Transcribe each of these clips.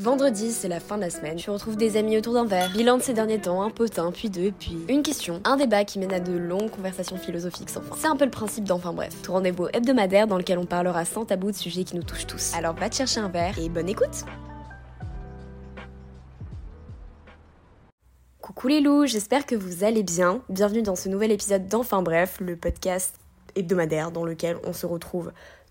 Vendredi, c'est la fin de la semaine. Tu retrouves des amis autour d'un verre. Bilan de ces derniers temps, un potin, puis deux, puis une question, un débat qui mène à de longues conversations philosophiques sans fin. C'est un peu le principe d'enfin bref. Tout rendez-vous hebdomadaire dans lequel on parlera sans tabou de sujets qui nous touchent tous. Alors va te chercher un verre et bonne écoute Coucou les loups, j'espère que vous allez bien. Bienvenue dans ce nouvel épisode d'Enfin Bref, le podcast hebdomadaire dans lequel on se retrouve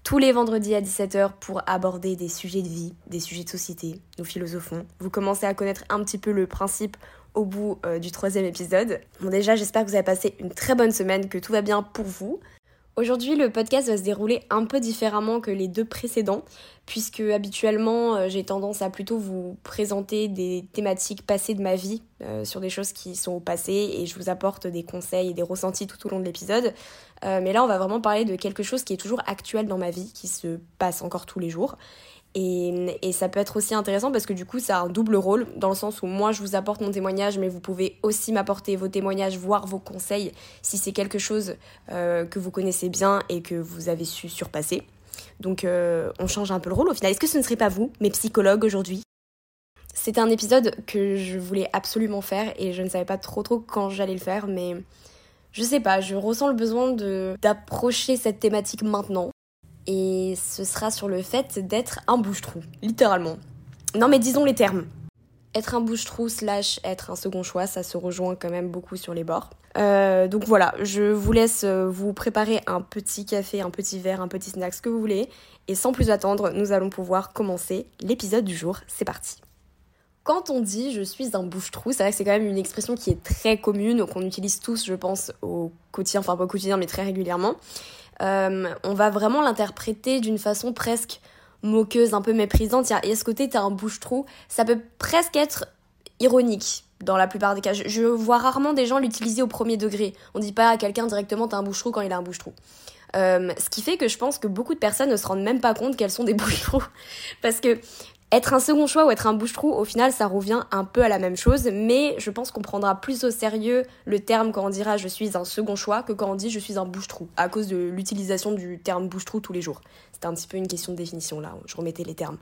tous les vendredis à 17h pour aborder des sujets de vie, des sujets de société, nous philosophons. Vous commencez à connaître un petit peu le principe au bout euh, du troisième épisode. Bon déjà j'espère que vous avez passé une très bonne semaine, que tout va bien pour vous. Aujourd'hui, le podcast va se dérouler un peu différemment que les deux précédents, puisque habituellement, euh, j'ai tendance à plutôt vous présenter des thématiques passées de ma vie, euh, sur des choses qui sont au passé, et je vous apporte des conseils et des ressentis tout au long de l'épisode. Euh, mais là, on va vraiment parler de quelque chose qui est toujours actuel dans ma vie, qui se passe encore tous les jours. Et, ça peut être aussi intéressant parce que du coup, ça a un double rôle, dans le sens où moi, je vous apporte mon témoignage, mais vous pouvez aussi m'apporter vos témoignages, voire vos conseils, si c'est quelque chose euh, que vous connaissez bien et que vous avez su surpasser. Donc, euh, on change un peu le rôle au final. Est-ce que ce ne serait pas vous, mes psychologues, aujourd'hui? C'était un épisode que je voulais absolument faire et je ne savais pas trop trop quand j'allais le faire, mais je sais pas, je ressens le besoin d'approcher cette thématique maintenant et ce sera sur le fait d'être un bouche-trou, littéralement. Non mais disons les termes. Être un bouche-trou slash être un second choix, ça se rejoint quand même beaucoup sur les bords. Euh, donc voilà, je vous laisse euh, vous préparer un petit café, un petit verre, un petit snack, ce que vous voulez. Et sans plus attendre, nous allons pouvoir commencer l'épisode du jour. C'est parti. Quand on dit je suis un bouche-trou, c'est vrai que c'est quand même une expression qui est très commune, qu'on utilise tous, je pense, au quotidien, enfin pas au quotidien, mais très régulièrement. Euh, on va vraiment l'interpréter d'une façon presque moqueuse, un peu méprisante. Et à ce côté, t'es un bouche-trou. Ça peut presque être ironique dans la plupart des cas. Je, vois rarement des gens l'utiliser au premier degré. On dit pas à quelqu'un directement t'es un bouche-trou quand il a un bouche-trou. Euh, ce qui fait que je pense que beaucoup de personnes ne se rendent même pas compte qu'elles sont des bouche-trous. Parce que être un second choix ou être un bouche-trou, au final, ça revient un peu à la même chose, mais je pense qu'on prendra plus au sérieux le terme quand on dira je suis un second choix que quand on dit je suis un bouche-trou, à cause de l'utilisation du terme bouche-trou tous les jours. C'était un petit peu une question de définition là, je remettais les termes.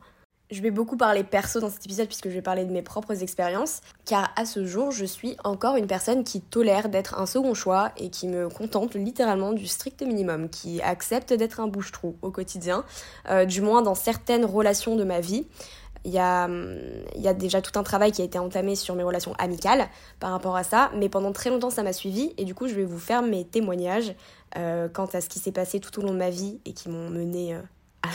Je vais beaucoup parler perso dans cet épisode puisque je vais parler de mes propres expériences, car à ce jour, je suis encore une personne qui tolère d'être un second choix et qui me contente littéralement du strict minimum, qui accepte d'être un bouche-trou au quotidien, euh, du moins dans certaines relations de ma vie. Il y, a, déjà tout un travail qui a été entamé sur mes relations amicales par rapport à ça, mais pendant très longtemps ça m'a suivi et du coup je vais vous faire mes témoignages euh, quant à ce qui s'est passé tout au long de ma vie et qui m'ont mené euh,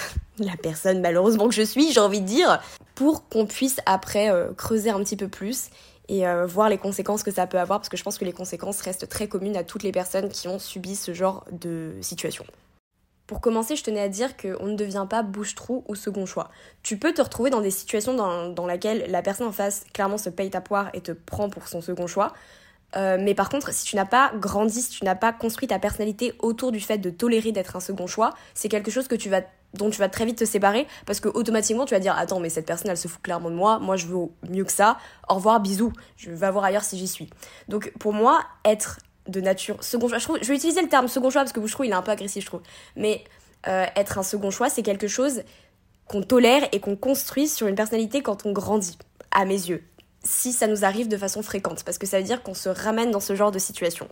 la personne malheureusement que je suis, j'ai envie de dire, pour qu'on puisse après euh, creuser un petit peu plus et voir les conséquences que ça peut avoir parce que je pense que les conséquences restent très communes à toutes les personnes qui ont subi ce genre de situation. Pour commencer, je tenais à dire qu'on ne devient pas bouche-trou ou second choix. Tu peux te retrouver dans des situations dans, dans lesquelles la personne en face clairement se paye ta poire et te prend pour son second choix. Euh, mais par contre, si tu n'as pas grandi, si tu n'as pas construit ta personnalité autour du fait de tolérer d'être un second choix, c'est quelque chose que tu vas, dont tu vas très vite te séparer parce que automatiquement tu vas dire attends mais cette personne elle se fout clairement de moi, moi je veux mieux que ça, au revoir bisous, je vais voir ailleurs si j'y suis. Donc pour moi être de nature second choix. Je, vais utiliser le terme second choix parce que je trouve il est un peu agressif, je trouve. Mais euh, être un second choix, c'est quelque chose qu'on tolère et qu'on construit sur une personnalité quand on grandit, à mes yeux. Si ça nous arrive de façon fréquente, parce que ça veut dire qu'on se ramène dans ce genre de situation.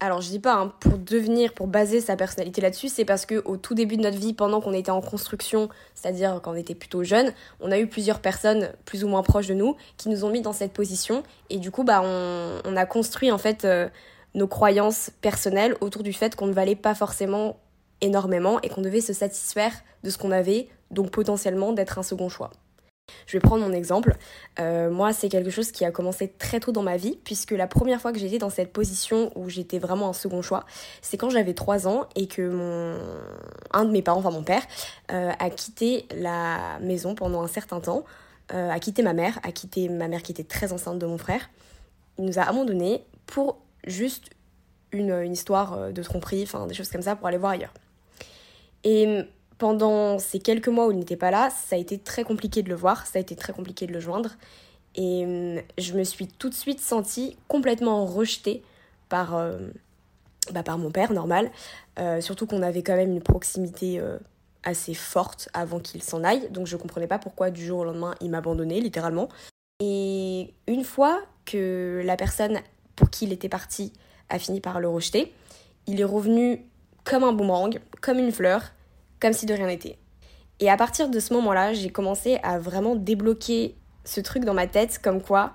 Alors je dis pas hein, pour devenir, pour baser sa personnalité là-dessus, c'est parce que au tout début de notre vie, pendant qu'on était en construction, c'est-à-dire quand on était plutôt jeune, on a eu plusieurs personnes plus ou moins proches de nous qui nous ont mis dans cette position et du coup bah on, a construit en fait euh, nos croyances personnelles autour du fait qu'on ne valait pas forcément énormément et qu'on devait se satisfaire de ce qu'on avait, donc potentiellement d'être un second choix. Je vais prendre mon exemple. Euh, moi, c'est quelque chose qui a commencé très tôt dans ma vie, puisque la première fois que j'étais dans cette position où j'étais vraiment un second choix, c'est quand j'avais 3 ans et que mon... un de mes parents, enfin mon père, euh, a quitté la maison pendant un certain temps, euh, a quitté ma mère, a quitté ma mère qui était très enceinte de mon frère. Il nous a abandonnés pour juste une, histoire de tromperie, enfin des choses comme ça pour aller voir ailleurs. Et pendant ces quelques mois où il n'était pas là, ça a été très compliqué de le voir, ça a été très compliqué de le joindre. Et hum, je me suis tout de suite sentie complètement rejetée par, euh, bah, par mon père, normal. Euh, surtout qu'on avait quand même une proximité assez forte avant qu'il s'en aille, donc je comprenais pas pourquoi du jour au lendemain il m'abandonnait littéralement. Et une fois que la personne pour qui il était parti a fini par le rejeter, il est revenu comme un boomerang, comme une fleur, comme si de rien n'était. Et à partir de ce moment-là, j'ai commencé à vraiment débloquer ce truc dans ma tête comme quoi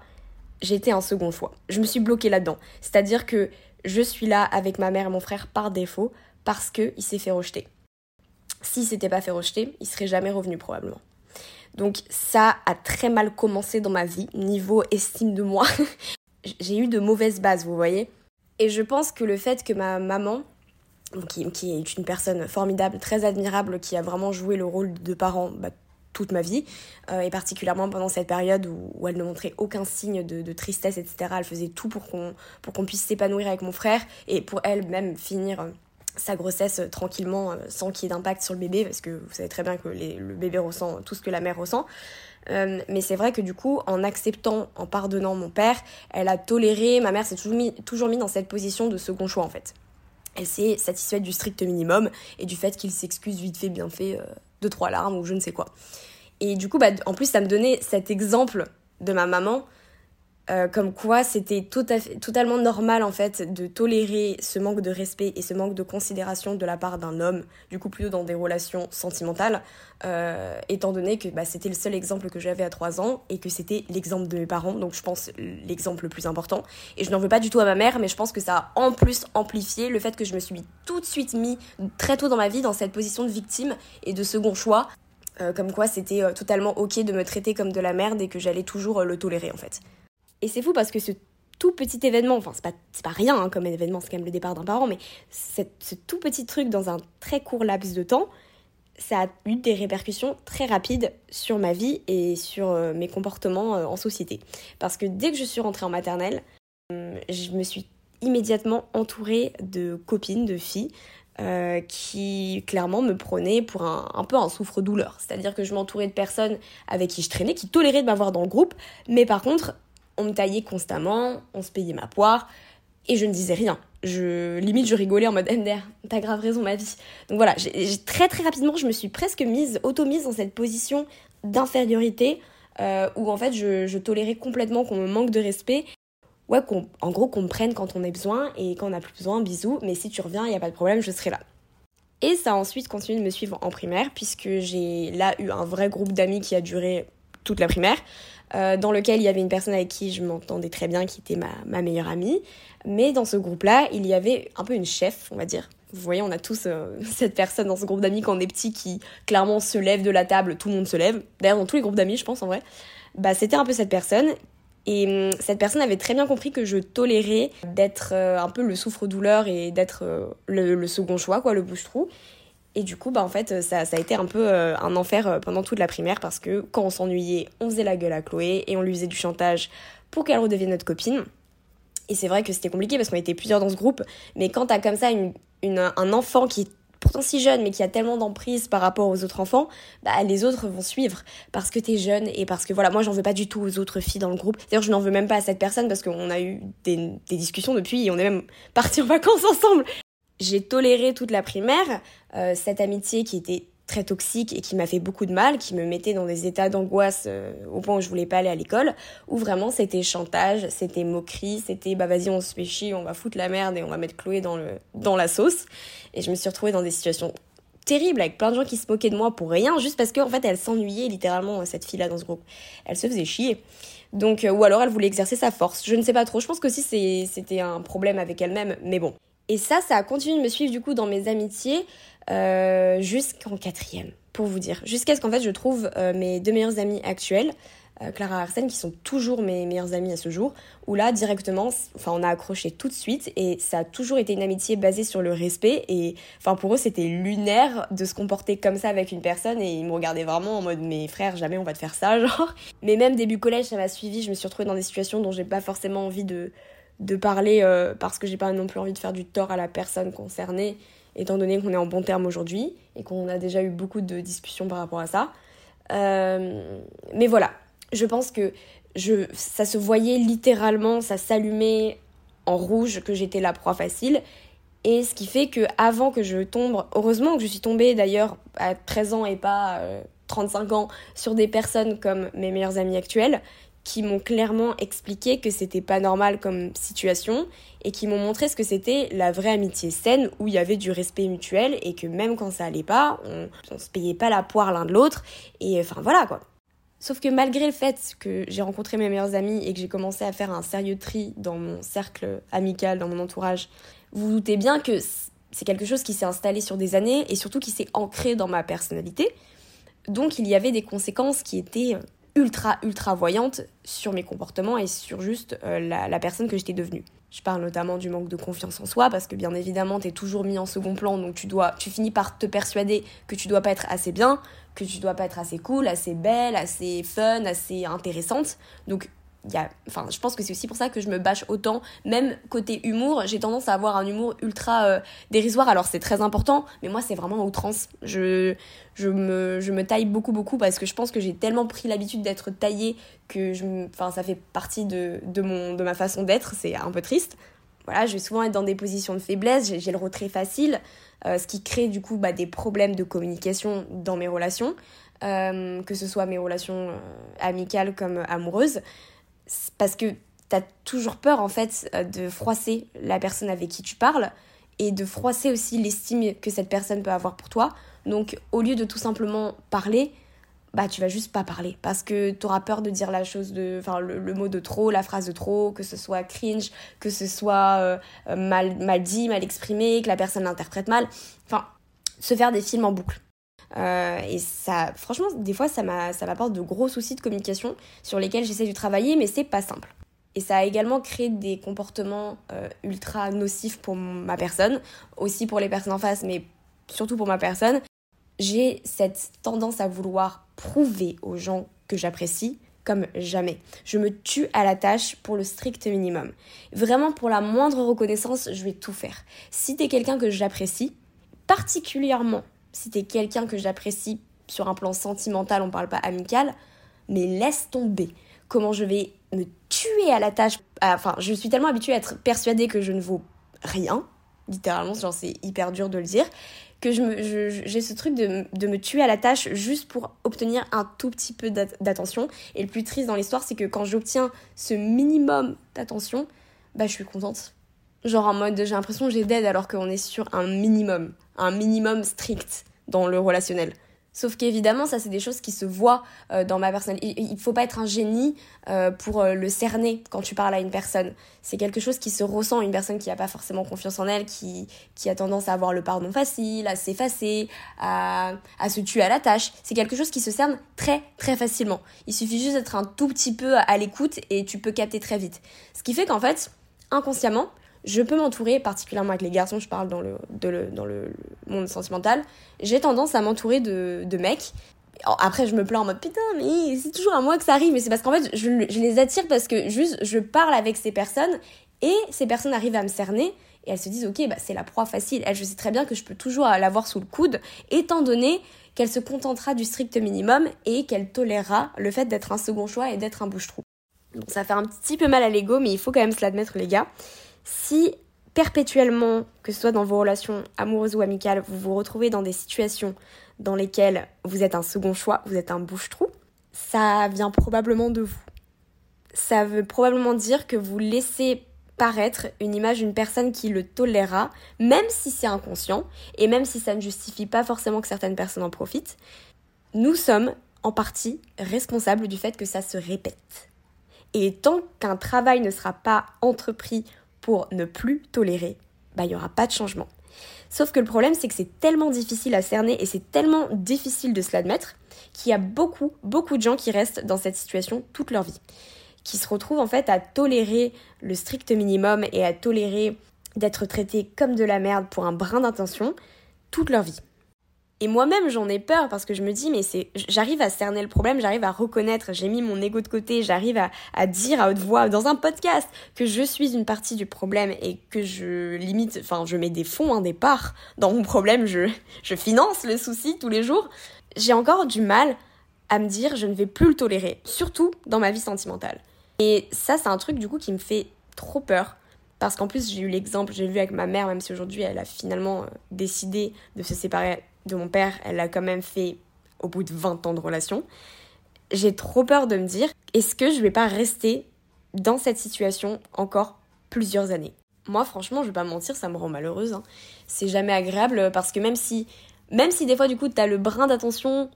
j'étais un second choix. Je me suis bloquée là-dedans. C'est-à-dire que je suis là avec ma mère et mon frère par défaut parce qu'il s'est fait rejeter. S'il s'était pas fait rejeter, il serait jamais revenu probablement. Donc ça a très mal commencé dans ma vie, niveau estime de moi. J'ai eu de mauvaises bases, vous voyez. Et je pense que le fait que ma maman, qui, est une personne formidable, très admirable, qui a vraiment joué le rôle de parent bah, toute ma vie, euh, et particulièrement pendant cette période où, elle ne montrait aucun signe de, tristesse, etc. Elle faisait tout pour qu'on puisse s'épanouir avec mon frère et pour elle même finir euh, sa grossesse euh, tranquillement sans qu'il y ait d'impact sur le bébé, parce que vous savez très bien que le bébé ressent tout ce que la mère ressent. mais c'est vrai que du coup, en acceptant, en pardonnant mon père, elle a toléré, ma mère s'est toujours mis, toujours mis dans cette position de second choix en fait. Elle s'est satisfaite du strict minimum et du fait qu'il s'excuse vite fait, bien fait, deux, trois larmes ou je ne sais quoi. Et du coup, bah, en plus, ça me donnait cet exemple de ma maman, euh, comme quoi c'était totalement normal en fait de tolérer ce manque de respect et ce manque de considération de la part d'un homme, du coup plutôt dans des relations sentimentales, euh, étant donné que bah, c'était le seul exemple que j'avais à 3 ans et que c'était l'exemple de mes parents, donc je pense l'exemple le plus important. Et je n'en veux pas du tout à ma mère, mais je pense que ça a en plus amplifié le fait que je me suis tout de suite mis très tôt dans ma vie dans cette position de victime et de second choix, euh, comme quoi c'était totalement ok de me traiter comme de la merde et que j'allais toujours le tolérer en fait. Et c'est fou parce que ce tout petit événement, enfin c'est pas, pas rien hein, comme événement, c'est quand même le départ d'un parent, mais ce tout petit truc dans un très court laps de temps, ça a eu des répercussions très rapides sur ma vie et sur euh, mes comportements euh, en société. Parce que dès que je suis rentrée en maternelle, hum, je me suis immédiatement entourée de copines, de filles, euh, qui clairement me prenaient pour un, un peu un souffre-douleur. C'est-à-dire que je m'entourais de personnes avec qui je traînais, qui toléraient de m'avoir dans le groupe, mais par contre, on me taillait constamment, on se payait ma poire, et je ne disais rien. Je, limite, je rigolais en mode MDR, t'as grave raison, ma vie. Donc voilà, très très rapidement, je me suis presque mise, auto-mise dans cette position d'infériorité, euh, où en fait, je, tolérais complètement qu'on me manque de respect. Ouais, en gros, qu'on me prenne quand on a besoin, et quand on n'a plus besoin, bisous, mais si tu reviens, il n'y a pas de problème, je serai là. Et ça a ensuite continué de me suivre en primaire, puisque j'ai là eu un vrai groupe d'amis qui a duré toute la primaire. Euh, dans lequel il y avait une personne avec qui je m'entendais très bien, qui était ma, meilleure amie. Mais dans ce groupe-là, il y avait un peu une chef, on va dire. Vous voyez, on a tous euh, cette personne dans ce groupe d'amis quand on est petit qui clairement se lève de la table, tout le monde se lève. D'ailleurs, dans tous les groupes d'amis, je pense en vrai. Bah, c'était un peu cette personne. Et hum, cette personne avait très bien compris que je tolérais d'être euh, un peu le souffre-douleur et d'être le, second choix, quoi, le bouche-trou. Et du coup, bah, en fait, ça, a été un peu euh, un enfer euh, pendant toute la primaire parce que quand on s'ennuyait, on faisait la gueule à Chloé et on lui faisait du chantage pour qu'elle redevienne notre copine. Et c'est vrai que c'était compliqué parce qu'on était plusieurs dans ce groupe, mais quand t'as comme ça un enfant qui est pourtant si jeune mais qui a tellement d'emprise par rapport aux autres enfants, bah les autres vont suivre parce que t'es jeune et parce que voilà, moi j'en veux pas du tout aux autres filles dans le groupe. D'ailleurs, je n'en veux même pas à cette personne parce qu'on a eu des, des discussions depuis et on est même partis en vacances ensemble j'ai toléré toute la primaire euh, cette amitié qui était très toxique et qui m'a fait beaucoup de mal, qui me mettait dans des états d'angoisse euh, au point où je voulais pas aller à l'école, où vraiment c'était chantage, c'était moquerie, c'était bah vas-y on se fait chier, on va foutre la merde et on va mettre Chloé dans, le, dans la sauce. Et je me suis retrouvée dans des situations terribles avec plein de gens qui se moquaient de moi pour rien, juste parce qu'en en fait elle s'ennuyait littéralement cette fille-là dans ce groupe. Elle se faisait chier. Donc, euh, ou alors elle voulait exercer sa force. Je ne sais pas trop. Je pense que si c'était un problème avec elle-même, mais bon. Et ça, ça a continué de me suivre du coup dans mes amitiés euh, jusqu'en quatrième, pour vous dire. Jusqu'à ce qu'en fait je trouve euh, mes deux meilleures amies actuelles, euh, Clara et Arsène, qui sont toujours mes meilleures amies à ce jour, où là directement, enfin on a accroché tout de suite et ça a toujours été une amitié basée sur le respect et enfin pour eux c'était lunaire de se comporter comme ça avec une personne et ils me regardaient vraiment en mode mes frères jamais on va te faire ça genre. Mais même début collège ça m'a suivi, je me suis retrouvée dans des situations dont j'ai pas forcément envie de de parler euh, parce que j'ai pas non plus envie de faire du tort à la personne concernée, étant donné qu'on est en bon terme aujourd'hui et qu'on a déjà eu beaucoup de discussions par rapport à ça. Euh, mais voilà, je pense que je, ça se voyait littéralement, ça s'allumait en rouge que j'étais la proie facile. Et ce qui fait que avant que je tombe, heureusement que je suis tombée d'ailleurs à 13 ans et pas 35 euh, ans sur des personnes comme mes meilleures amies actuelles qui m'ont clairement expliqué que c'était pas normal comme situation et qui m'ont montré ce que c'était la vraie amitié saine où il y avait du respect mutuel et que même quand ça allait pas, on, on se payait pas la poire l'un de l'autre et enfin voilà quoi. Sauf que malgré le fait que j'ai rencontré mes meilleures amies et que j'ai commencé à faire un sérieux tri dans mon cercle amical, dans mon entourage, vous, vous doutez bien que c'est quelque chose qui s'est installé sur des années et surtout qui s'est ancré dans ma personnalité. Donc il y avait des conséquences qui étaient ultra ultra voyantes sur mes comportements et sur juste euh, la, personne que j'étais devenue. Je parle notamment du manque de confiance en soi parce que bien évidemment tu es toujours mis en second plan donc tu dois tu finis par te persuader que tu dois pas être assez bien, que tu dois pas être assez cool, assez belle, assez fun, assez intéressante. Donc y a, enfin, je pense que c'est aussi pour ça que je me bâche autant. Même côté humour, j'ai tendance à avoir un humour ultra euh, dérisoire. Alors c'est très important, mais moi c'est vraiment outrance. Je, je, me, je me taille beaucoup, beaucoup parce que je pense que j'ai tellement pris l'habitude d'être taillée que je, enfin, ça fait partie de, de, mon, de ma façon d'être. C'est un peu triste. Voilà, je vais souvent être dans des positions de faiblesse, j'ai le retrait facile, euh, ce qui crée du coup bah, des problèmes de communication dans mes relations, euh, que ce soit mes relations amicales comme amoureuses parce que t'as toujours peur en fait euh, de froisser la personne avec qui tu parles et de froisser aussi l'estime que cette personne peut avoir pour toi. Donc au lieu de tout simplement parler, bah tu vas juste pas parler parce que tu auras peur de dire la chose de enfin le, mot de trop, la phrase de trop, que ce soit cringe, que ce soit euh, euh, mal mal dit, mal exprimé, que la personne l'interprète mal. Enfin, se faire des films en boucle. Euh, et ça, franchement, des fois, ça m'apporte de gros soucis de communication sur lesquels j'essaie de travailler, mais c'est pas simple. Et ça a également créé des comportements euh, ultra nocifs pour ma personne, aussi pour les personnes en face, mais surtout pour ma personne. J'ai cette tendance à vouloir prouver aux gens que j'apprécie comme jamais. Je me tue à la tâche pour le strict minimum. Vraiment, pour la moindre reconnaissance, je vais tout faire. Si t'es quelqu'un que j'apprécie, particulièrement si t'es quelqu'un que j'apprécie sur un plan sentimental, on parle pas amical, mais laisse tomber. Comment je vais me tuer à la tâche. Enfin, je suis tellement habituée à être persuadée que je ne vaux rien, littéralement, genre c'est hyper dur de le dire, que j'ai ce truc de, de, me tuer à la tâche juste pour obtenir un tout petit peu d'attention. Et le plus triste dans l'histoire, c'est que quand j'obtiens ce minimum d'attention, bah je suis contente. Genre en mode j'ai l'impression que j'ai d'aide alors qu'on est sur un minimum un minimum strict dans le relationnel. Sauf qu'évidemment, ça, c'est des choses qui se voient euh, dans ma personne. Il ne faut pas être un génie euh, pour euh, le cerner quand tu parles à une personne. C'est quelque chose qui se ressent. Une personne qui n'a pas forcément confiance en elle, qui, qui a tendance à avoir le pardon facile, à s'effacer, à, à se tuer à la tâche. C'est quelque chose qui se cerne très, très facilement. Il suffit juste d'être un tout petit peu à l'écoute et tu peux capter très vite. Ce qui fait qu'en fait, inconsciemment, je peux m'entourer, particulièrement avec les garçons, je parle dans le, monde sentimental, j'ai tendance à m'entourer de, mecs. Après, je me plains en mode putain, mais c'est toujours à moi que ça arrive. Mais c'est parce qu'en fait, je, je, les attire parce que juste, je parle avec ces personnes et ces personnes arrivent à me cerner et elles se disent ok, bah, c'est la proie facile. Elle, je sais très bien que je peux toujours l'avoir sous le coude, étant donné qu'elle se contentera du strict minimum et qu'elle tolérera le fait d'être un second choix et d'être un bouche-trou. Donc ça fait un petit peu mal à l'ego, mais il faut quand même se l'admettre, les gars. Si perpétuellement, que ce soit dans vos relations amoureuses ou amicales, vous vous retrouvez dans des situations dans lesquelles vous êtes un second choix, vous êtes un bouche-trou, ça vient probablement de vous. Ça veut probablement dire que vous laissez paraître une image d'une personne qui le tolérera, même si c'est inconscient, et même si ça ne justifie pas forcément que certaines personnes en profitent. Nous sommes en partie responsables du fait que ça se répète. Et tant qu'un travail ne sera pas entrepris pour ne plus tolérer, bah il n'y aura pas de changement. Sauf que le problème c'est que c'est tellement difficile à cerner et c'est tellement difficile de se l'admettre qu'il y a beaucoup, beaucoup de gens qui restent dans cette situation toute leur vie. Qui se retrouvent en fait à tolérer le strict minimum et à tolérer d'être traités comme de la merde pour un brin d'intention toute leur vie. Et moi-même, j'en ai peur parce que je me dis, mais c'est, j'arrive à cerner le problème, j'arrive à reconnaître, j'ai mis mon ego de côté, j'arrive à, dire à haute voix dans un podcast que je suis une partie du problème et que je limite, enfin, je mets des fonds, hein, des parts dans mon problème, je, je finance le souci tous les jours. J'ai encore du mal à me dire, je ne vais plus le tolérer, surtout dans ma vie sentimentale. Et ça, c'est un truc du coup qui me fait trop peur Parce qu'en plus, j'ai eu l'exemple, j'ai vu avec ma mère, même si aujourd'hui elle a finalement euh, décidé de se séparer de mon père, elle l'a quand même fait au bout de 20 ans de relation. J'ai trop peur de me dire, est-ce que je vais pas rester dans cette situation encore plusieurs années? Moi, franchement, je vais pas mentir, ça me rend malheureuse. Hein. C'est jamais agréable parce que même si, même si des fois, du coup, t'as le brin d'attention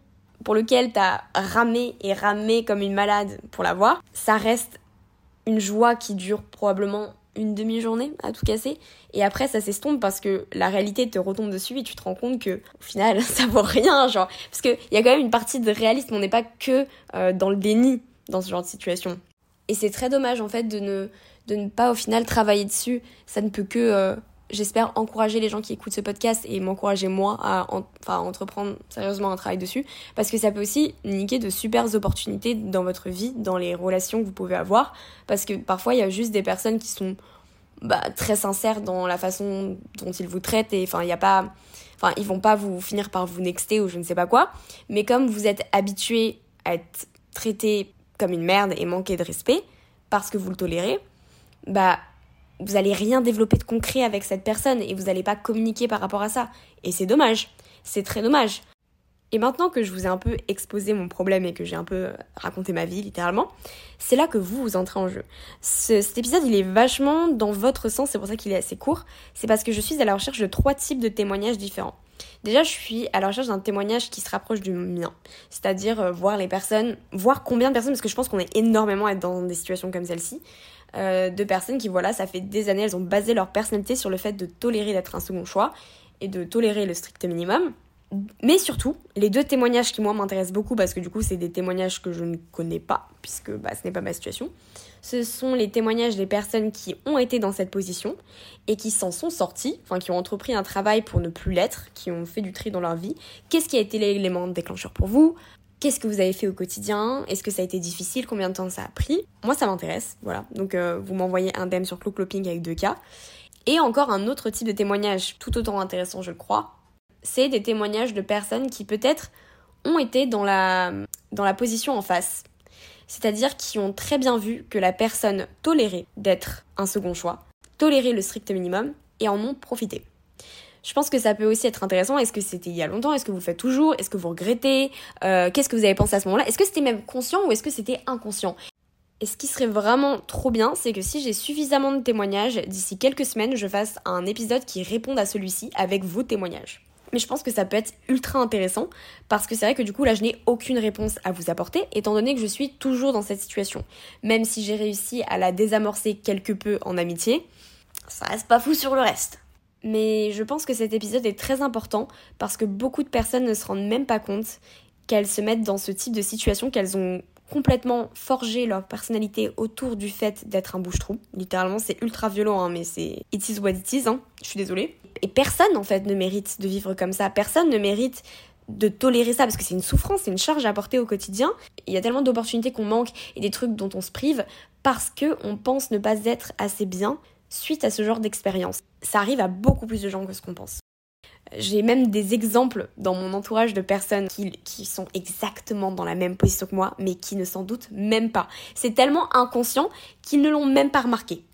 pour lequel t'as ramé et ramé comme une malade pour l'avoir, ça reste une joie qui dure probablement une demi-journée à tout casser. Et après, ça s'estompe parce que la réalité te retombe dessus et tu te rends compte que, au final, ça vaut rien, genre. Parce qu'il y a quand même une partie de réalisme, on n'est pas que euh, dans le déni dans ce genre de situation. Et c'est très dommage, en fait, de ne, de ne pas, au final, travailler dessus. Ça ne peut que euh, j'espère encourager les gens qui écoutent ce podcast et m'encourager moi à enfin, entreprendre sérieusement un travail dessus. Parce que ça peut aussi niquer de super opportunités dans votre vie, dans les relations que vous pouvez avoir. Parce que parfois il y a juste des personnes qui sont bah, très sincères dans la façon dont ils vous traitent et enfin il y a pas enfin ils vont pas vous finir par vous nexter ou je ne sais pas quoi. Mais comme vous êtes habitué à être traité comme une merde et manquer de respect parce que vous le tolérez bah vous allez rien développer de concret avec cette personne et vous n'allez pas communiquer par rapport à ça. Et c'est dommage. C'est très dommage. Et maintenant que je vous ai un peu exposé mon problème et que j'ai un peu raconté ma vie littéralement, c'est là que vous vous entrez en jeu. cet épisode, il est vachement dans votre sens, c'est pour ça qu'il est assez court. C'est parce que je suis à la recherche de trois types de témoignages différents. Déjà, je suis à la recherche d'un témoignage qui se rapproche du mien, c'est-à-dire euh, voir les personnes, voir combien de personnes, parce que je pense qu'on est énormément à être dans des situations comme celle-ci, euh, de personnes qui, voilà, ça fait des années, elles ont basé leur personnalité sur le fait de tolérer d'être un second choix et de tolérer le strict minimum. Mais surtout, les deux témoignages qui moi m'intéressent beaucoup parce que du coup c'est des témoignages que je ne connais pas puisque bah, ce n'est pas ma situation. Ce sont les témoignages des personnes qui ont été dans cette position et qui s'en sont sorties, enfin qui ont entrepris un travail pour ne plus l'être, qui ont fait du tri dans leur vie. Qu'est-ce qui a été l'élément déclencheur pour vous? Qu'est-ce que vous avez fait au quotidien? Est-ce que ça a été difficile? Combien de temps ça a pris? Moi, ça m'intéresse, voilà. Donc, euh, vous m'envoyez un DM sur Clocloping avec deux cas. Et encore un autre type de témoignage, tout autant intéressant, je crois. C'est des témoignages de personnes qui peut-être ont été dans la, dans la position en face. C'est-à-dire qui ont très bien vu que la personne tolérait d'être un second choix, tolérait le strict minimum et en ont profité. Je pense que ça peut aussi être intéressant. Est-ce que c'était il y a longtemps? Est-ce que vous faites toujours? Est-ce que vous regrettez? Euh, Qu'est-ce que vous avez pensé à ce moment-là? Est-ce que c'était même conscient ou est-ce que c'était inconscient? Et ce qui serait vraiment trop bien, c'est que si j'ai suffisamment de témoignages, d'ici quelques semaines, je fasse un épisode qui réponde à celui-ci avec vos témoignages. Mais je pense que ça peut être ultra intéressant parce que c'est vrai que du coup là je n'ai aucune réponse à vous apporter étant donné que je suis toujours dans cette situation. Même si j'ai réussi à la désamorcer quelque peu en amitié, ça reste pas fou sur le reste. Mais je pense que cet épisode est très important parce que beaucoup de personnes ne se rendent même pas compte qu'elles se mettent dans ce type de situation, qu'elles ont complètement forgé leur personnalité autour du fait d'être un bouche-trou. Littéralement, c'est ultra violent, hein, mais c'est it is what it is, hein. je suis désolée. Et personne, en fait, ne mérite de vivre comme ça. Personne ne mérite de tolérer ça parce que c'est une souffrance, c'est une charge à porter au quotidien. Il y a tellement d'opportunités qu'on manque et des trucs dont on se prive parce que on pense ne pas être assez bien suite à ce genre d'expérience. Ça arrive à beaucoup plus de gens que ce qu'on pense. J'ai même des exemples dans mon entourage de personnes qui, qui, sont exactement dans la même position que moi, mais qui ne s'en doutent même pas. C'est tellement inconscient qu'ils ne l'ont même pas remarqué.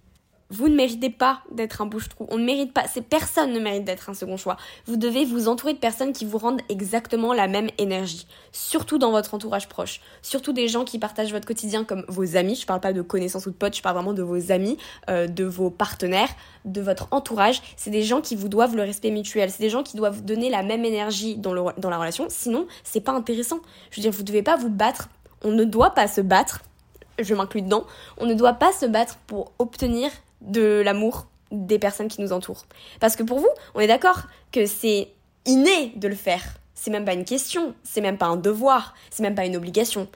Vous ne méritez pas d'être un bouche-trou. On ne mérite pas. Ces personnes ne méritent d'être un second choix. Vous devez vous entourer de personnes qui vous rendent exactement la même énergie. Surtout dans votre entourage proche. Surtout des gens qui partagent votre quotidien comme vos amis. Je parle pas de connaissances ou de potes, je parle vraiment de vos amis, euh, de vos partenaires, de votre entourage. C'est des gens qui vous doivent le respect mutuel. C'est des gens qui doivent donner la même énergie dans, le, dans la relation. Sinon, c'est pas intéressant. Je veux dire, vous devez pas vous battre. On ne doit pas se battre je m'inclus dedans, on ne doit pas se battre pour obtenir de l'amour des personnes qui nous entourent. Parce que pour vous, on est d'accord que c'est inné de le faire. C'est même pas une question, c'est même pas un devoir, c'est même pas une obligation.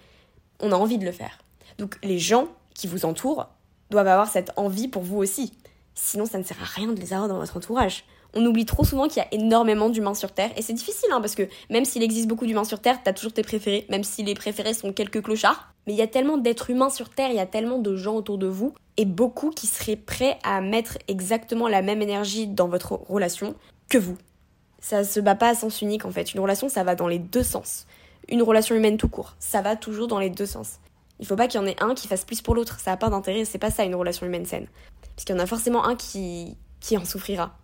On a envie de le faire. Donc les gens qui vous entourent doivent avoir cette envie pour vous aussi. Sinon, ça ne sert à rien de les avoir dans votre entourage. On oublie trop souvent qu'il y a énormément d'humains sur Terre. Et c'est difficile, hein, parce que même s'il existe beaucoup d'humains sur Terre, t'as toujours tes préférés, même si les préférés sont quelques clochards. Mais il y a tellement d'êtres humains sur Terre, il y a tellement de gens autour de vous, et beaucoup qui seraient prêts à mettre exactement la même énergie dans votre relation que vous. Ça se bat pas à sens unique en fait. Une relation, ça va dans les deux sens. Une relation humaine tout court, ça va toujours dans les deux sens. Il faut pas qu'il y en ait un qui fasse plus pour l'autre, ça n'a pas d'intérêt, c'est pas ça une relation humaine saine. puisqu'il y en a forcément un qui, qui en souffrira.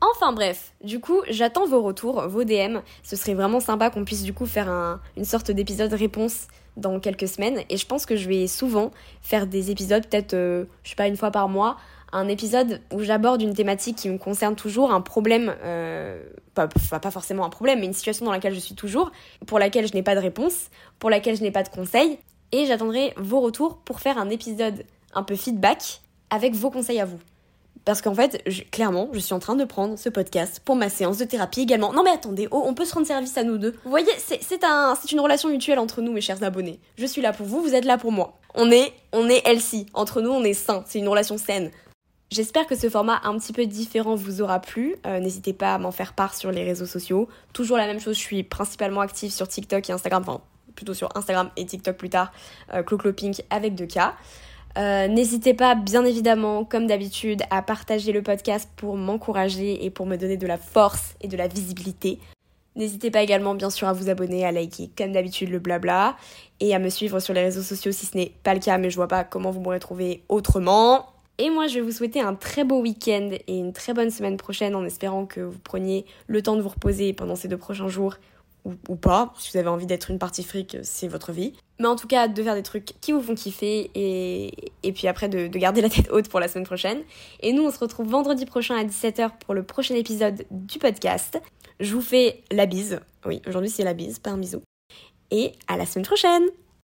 Enfin bref, du coup, j'attends vos retours, vos DM. Ce serait vraiment sympa qu'on puisse du coup faire une sorte d'épisode réponse dans quelques semaines. Et je pense que je vais souvent faire des épisodes, peut-être, euh, je sais pas, une fois par mois, un épisode où j'aborde une thématique qui me concerne toujours, un problème, euh, pas, pas forcément un problème, mais une situation dans laquelle je suis toujours, pour laquelle je n'ai pas de réponse, pour laquelle je n'ai pas de conseils. Et j'attendrai vos retours pour faire un épisode un peu feedback avec vos conseils à vous. Parce qu'en fait, clairement, je suis en train de prendre ce podcast pour ma séance de thérapie également. Non mais attendez, oh, on peut se rendre service à nous deux. Vous voyez, c'est un, une relation mutuelle entre nous, mes chers abonnés. Je suis là pour vous, vous êtes là pour moi. On est, on est. Entre nous, on est sain. C'est une relation saine. J'espère que ce format un petit peu différent vous aura plu. Euh, n'hésitez pas à m'en faire part sur les réseaux sociaux. Toujours la même chose, je suis principalement active sur TikTok et Instagram, enfin plutôt sur Instagram et TikTok plus tard, euh, Clo avec 2K. Euh, n'hésitez pas, bien évidemment, comme d'habitude, à partager le podcast pour m'encourager et pour me donner de la force et de la visibilité. N'hésitez pas également, bien sûr, à vous abonner, à liker, comme d'habitude, le blabla, et à me suivre sur les réseaux sociaux si ce n'est pas le cas, mais je vois pas comment vous m'aurez trouvé autrement. Et moi, je vais vous souhaiter un très beau week-end et une très bonne semaine prochaine en espérant que vous preniez le temps de vous reposer pendant ces deux prochains jours ou, pas. Si vous avez envie d'être une partie fric, c'est votre vie. Mais en tout cas, de faire des trucs qui vous font kiffer et, et puis après de, de, garder la tête haute pour la semaine prochaine. Et nous, on se retrouve vendredi prochain à 17h pour le prochain épisode du podcast. Je vous fais la bise. Oui, aujourd'hui c'est la bise, pas un bisou. Et à la semaine prochaine